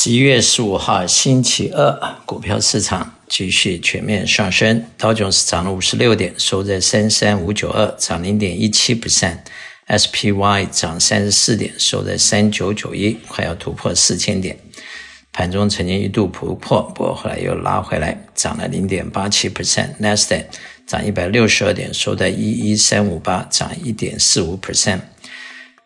十一月十五号星期二，股票市场继续全面上升，道琼斯涨了五十六点，收在三三五九二，涨零点一七 percent；SPY 涨三十四点，收在三九九一，快要突破四千点。盘中曾经一度突破，不过后来又拉回来，涨了零点八七 percent。Nasdaq 涨一百六十二点，收在一一三五八，涨一点四五 percent。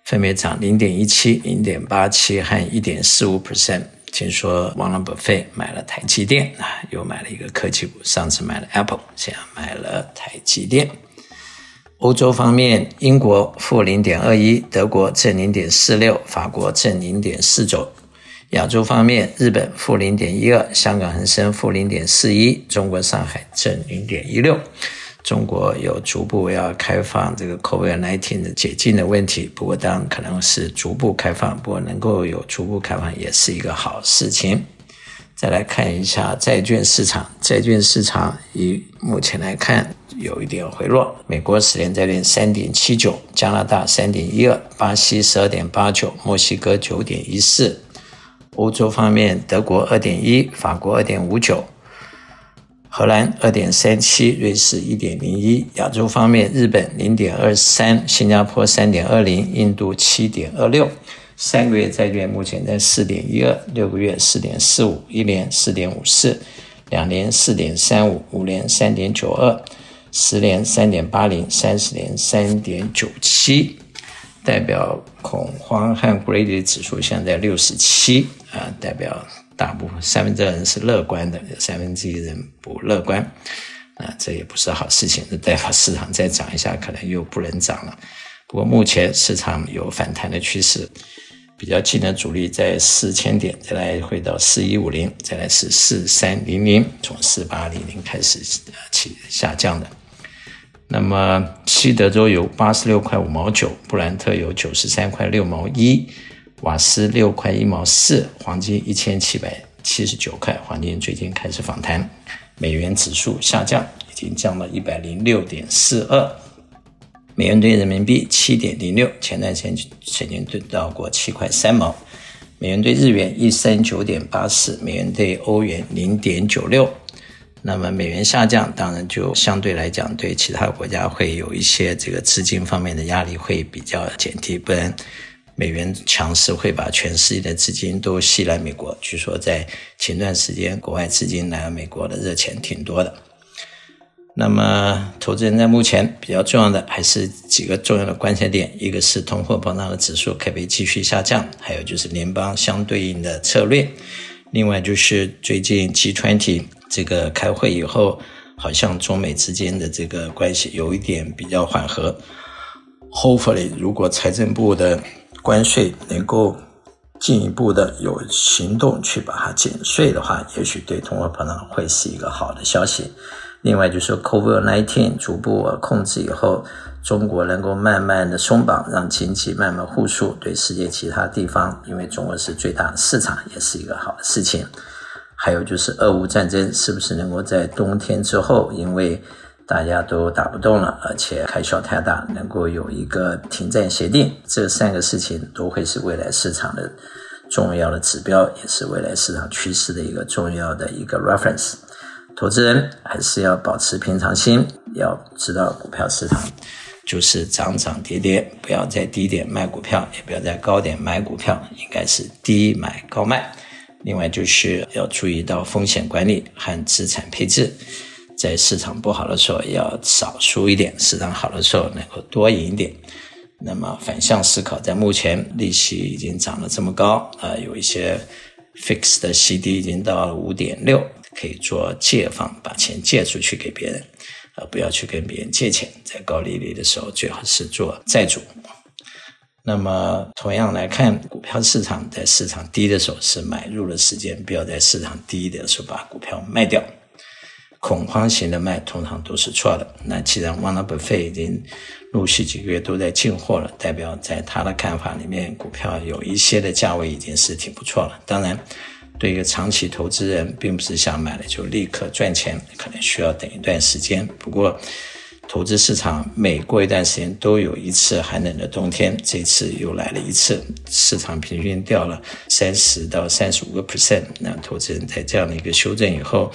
分别涨零点一七、零点八七和一点四五 percent。听说沃伦·巴菲特买了台积电啊，又买了一个科技股。上次买了 Apple，现在买了台积电。欧洲方面，英国负零点二一，德国正零点四六，法国正零点四九。亚洲方面，日本负零点一二，香港恒生负零点四一，中国上海正零点一六。中国有逐步要开放这个 COVID-19 的解禁的问题，不过当然可能是逐步开放，不过能够有逐步开放也是一个好事情。再来看一下债券市场，债券市场以目前来看有一点回落，美国十年债券三点七九，加拿大三点一二，巴西十二点八九，墨西哥九点一四，欧洲方面德国二点一，法国二点五九。荷兰二点三七，瑞士一点零一，亚洲方面，日本零点二三，新加坡三点二零，印度七点二六。三个月债券目前在四点一二，六个月四点四五，一年四点五四，两年四点三五，五年三点九二，十年三点八零，三十年三点九七。代表恐慌和 greedy 指数现在六十七啊，代表。大部分三分之二人是乐观的，有三分之一人不乐观，啊，这也不是好事情。这代表市场再涨一下，可能又不能涨了。不过目前市场有反弹的趋势，比较近的阻力在四千点，再来回到四一五零，再来是四三零零，从四八零零开始起下降的。那么西德州油八十六块五毛九，布兰特油九十三块六毛一。瓦斯六块一毛四，黄金一千七百七十九块，黄金最近开始反弹，美元指数下降，已经降到一百零六点四二，美元兑人民币七点零六，前段时间曾经兑到过七块三毛，美元兑日元一三九点八四，美元兑欧元零点九六，那么美元下降，当然就相对来讲对其他国家会有一些这个资金方面的压力会比较减低，不然。美元强势会把全世界的资金都吸来美国。据说在前段时间，国外资金来美国的热钱挺多的。那么，投资人在目前比较重要的还是几个重要的关键点：一个是通货膨胀的指数可不可以继续下降，还有就是联邦相对应的策略。另外就是最近 G20 这个开会以后，好像中美之间的这个关系有一点比较缓和。Hopefully，如果财政部的关税能够进一步的有行动去把它减税的话，也许对通货膨胀会是一个好的消息。另外就是，COVID-19 逐步控制以后，中国能够慢慢的松绑，让经济慢慢复苏，对世界其他地方，因为中国是最大的市场，也是一个好的事情。还有就是俄乌战争是不是能够在冬天之后，因为大家都打不动了，而且开销太大，能够有一个停战协定，这三个事情都会是未来市场的重要的指标，也是未来市场趋势的一个重要的一个 reference。投资人还是要保持平常心，要知道股票市场就是涨涨跌跌，不要在低点卖股票，也不要在高点买股票，应该是低买高卖。另外就是要注意到风险管理和资产配置。在市场不好的时候要少输一点，市场好的时候能够多赢一点。那么反向思考，在目前利息已经涨了这么高，呃，有一些 fixed 的 CD 已经到了五点六，可以做借放，把钱借出去给别人，而不要去跟别人借钱。在高利率的时候，最好是做债主。那么同样来看，股票市场在市场低的时候是买入的时间，不要在市场低的时候把股票卖掉。恐慌型的卖通常都是错的。那既然沃伦·巴菲特已经陆续几个月都在进货了，代表在他的看法里面，股票有一些的价位已经是挺不错了。当然，对于长期投资人，并不是想买了就立刻赚钱，可能需要等一段时间。不过，投资市场每过一段时间都有一次寒冷的冬天，这次又来了一次，市场平均掉了三十到三十五个 percent。那投资人在这样的一个修正以后，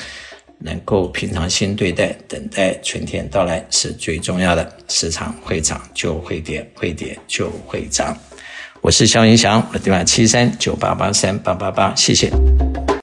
能够平常心对待，等待春天到来是最重要的。市场会涨就会跌，会跌就会涨。我是肖云翔，我的电话七三九八八三八八八，谢谢。